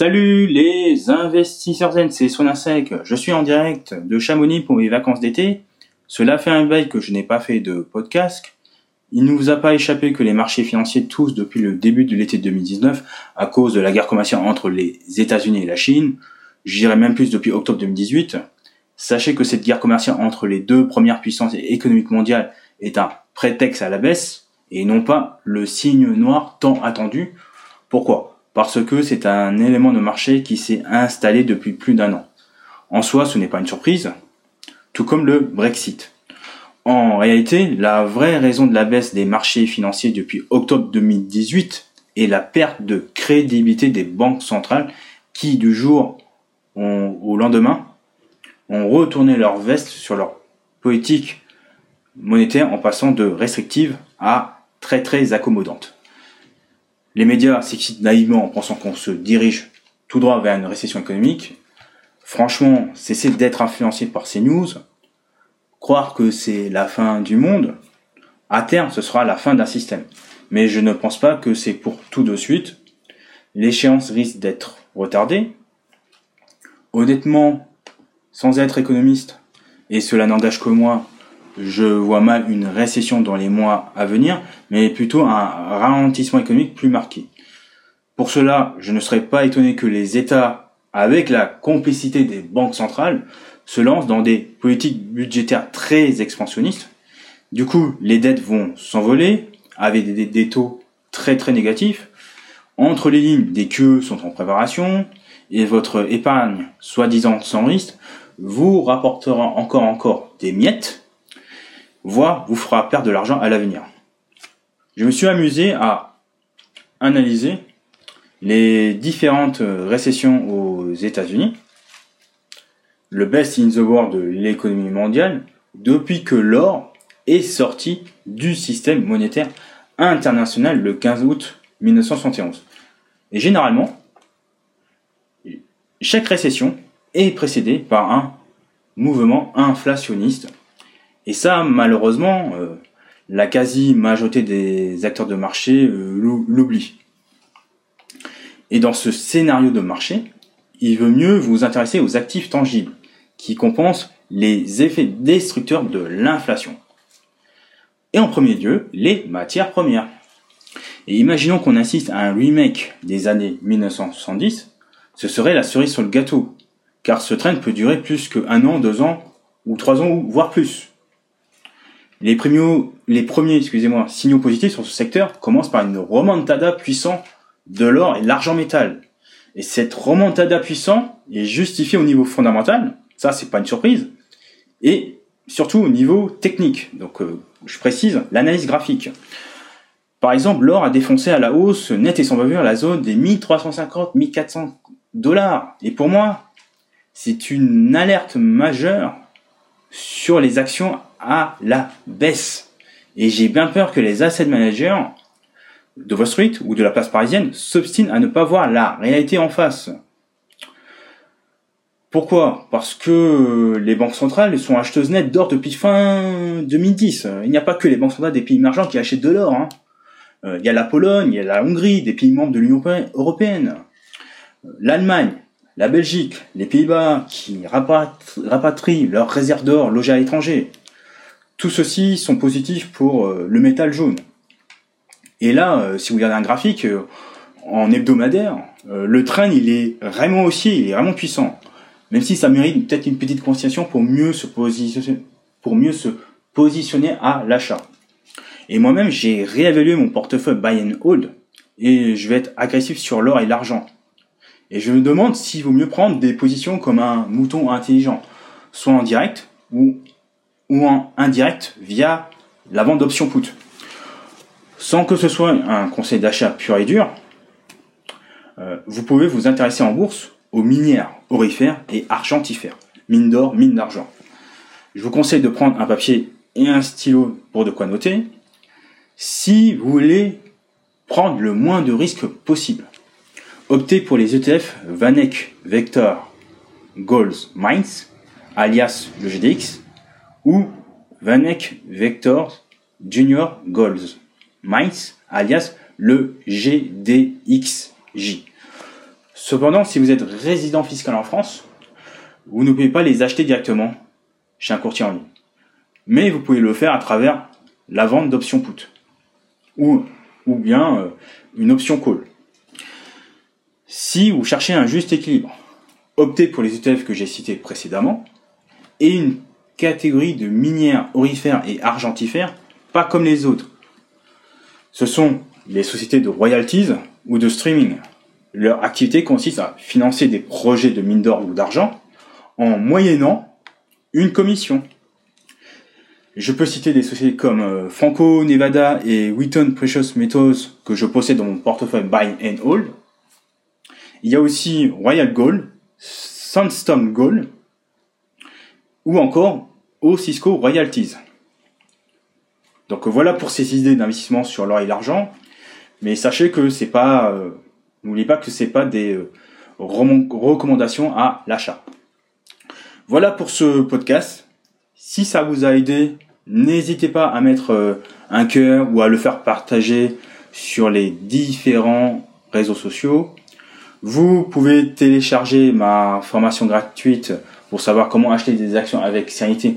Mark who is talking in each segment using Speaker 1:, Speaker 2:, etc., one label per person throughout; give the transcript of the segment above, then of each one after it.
Speaker 1: Salut les investisseurs zen, c'est Sec. Je suis en direct de Chamonix pour mes vacances d'été. Cela fait un bail que je n'ai pas fait de podcast. Il ne vous a pas échappé que les marchés financiers tous depuis le début de l'été 2019 à cause de la guerre commerciale entre les États-Unis et la Chine. J'irai même plus depuis octobre 2018. Sachez que cette guerre commerciale entre les deux premières puissances économiques mondiales est un prétexte à la baisse et non pas le signe noir tant attendu. Pourquoi? Parce que c'est un élément de marché qui s'est installé depuis plus d'un an. En soi, ce n'est pas une surprise, tout comme le Brexit. En réalité, la vraie raison de la baisse des marchés financiers depuis octobre 2018 est la perte de crédibilité des banques centrales qui, du jour au lendemain, ont retourné leur veste sur leur politique monétaire en passant de restrictive à très très accommodante. Les médias s'excitent naïvement en pensant qu'on se dirige tout droit vers une récession économique. Franchement, cesser d'être influencé par ces news, croire que c'est la fin du monde, à terme, ce sera la fin d'un système. Mais je ne pense pas que c'est pour tout de suite. L'échéance risque d'être retardée. Honnêtement, sans être économiste, et cela n'engage que moi, je vois mal une récession dans les mois à venir, mais plutôt un ralentissement économique plus marqué. Pour cela, je ne serais pas étonné que les États, avec la complicité des banques centrales, se lancent dans des politiques budgétaires très expansionnistes. Du coup, les dettes vont s'envoler avec des, taux très très négatifs. Entre les lignes, des queues sont en préparation et votre épargne, soi-disant sans risque, vous rapportera encore encore des miettes voire vous fera perdre de l'argent à l'avenir. Je me suis amusé à analyser les différentes récessions aux États-Unis, le best in the world de l'économie mondiale, depuis que l'or est sorti du système monétaire international le 15 août 1971. Et généralement, chaque récession est précédée par un mouvement inflationniste et ça, malheureusement, euh, la quasi-majorité des acteurs de marché euh, l'oublie. Et dans ce scénario de marché, il veut mieux vous intéresser aux actifs tangibles, qui compensent les effets destructeurs de l'inflation. Et en premier lieu, les matières premières. Et imaginons qu'on assiste à un remake des années 1970, ce serait la cerise sur le gâteau, car ce train peut durer plus qu'un an, deux ans, ou trois ans, voire plus. Les premiers, excusez-moi, signaux positifs sur ce secteur commencent par une remontada puissante de l'or et de l'argent métal. Et cette remontada puissante est justifiée au niveau fondamental, ça c'est pas une surprise, et surtout au niveau technique. Donc euh, je précise l'analyse graphique. Par exemple, l'or a défoncé à la hausse net et sans bavure la zone des 1350-1400 dollars. Et pour moi, c'est une alerte majeure sur les actions à la baisse. Et j'ai bien peur que les asset managers de Wall Street ou de la place parisienne s'obstinent à ne pas voir la réalité en face. Pourquoi? Parce que les banques centrales sont acheteuses nettes d'or depuis fin 2010. Il n'y a pas que les banques centrales des pays émergents qui achètent de l'or. Hein. Euh, il y a la Pologne, il y a la Hongrie, des pays membres de l'Union européenne, l'Allemagne, la Belgique, les Pays-Bas qui rapatrient leurs réserves d'or logées à l'étranger. Tout ceci sont positifs pour euh, le métal jaune. Et là, euh, si vous regardez un graphique euh, en hebdomadaire, le train il est vraiment haussier, il est vraiment puissant. Même si ça mérite peut-être une petite conciliation pour mieux se positionner, pour mieux se positionner à l'achat. Et moi-même, j'ai réévalué mon portefeuille buy and hold et je vais être agressif sur l'or et l'argent. Et je me demande s'il vaut mieux prendre des positions comme un mouton intelligent, soit en direct ou ou en indirect via la vente d'options put. Sans que ce soit un conseil d'achat pur et dur, euh, vous pouvez vous intéresser en bourse aux minières orifères et argentifères, mine d'or, mine d'argent. Je vous conseille de prendre un papier et un stylo pour de quoi noter. Si vous voulez prendre le moins de risques possible, optez pour les ETF Vanek Vector Goals Mines, alias le GDX, ou Vanek Vector Junior Goals, Mines, alias le GDXJ. Cependant, si vous êtes résident fiscal en France, vous ne pouvez pas les acheter directement chez un courtier en ligne. Mais vous pouvez le faire à travers la vente d'options put ou, ou bien euh, une option call. Si vous cherchez un juste équilibre, optez pour les ETF que j'ai cités précédemment et une catégorie de minières orifères et argentifères, pas comme les autres. Ce sont les sociétés de royalties ou de streaming. Leur activité consiste à financer des projets de mine d'or ou d'argent en moyennant une commission. Je peux citer des sociétés comme euh, Franco Nevada et Wheaton Precious Metals que je possède dans mon portefeuille Buy and Hold. Il y a aussi Royal Gold, Sandstone Gold ou encore au Cisco Royalties. Donc voilà pour ces idées d'investissement sur l'or et l'argent. Mais sachez que c'est pas, euh, n'oubliez pas que c'est pas des euh, recommandations à l'achat. Voilà pour ce podcast. Si ça vous a aidé, n'hésitez pas à mettre euh, un cœur ou à le faire partager sur les différents réseaux sociaux. Vous pouvez télécharger ma formation gratuite pour savoir comment acheter des actions avec sérénité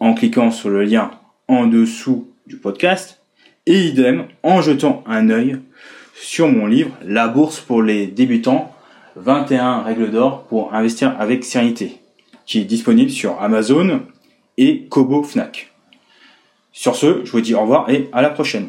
Speaker 1: en cliquant sur le lien en dessous du podcast et idem en jetant un œil sur mon livre La bourse pour les débutants 21 règles d'or pour investir avec sérénité qui est disponible sur Amazon et Kobo Fnac. Sur ce, je vous dis au revoir et à la prochaine.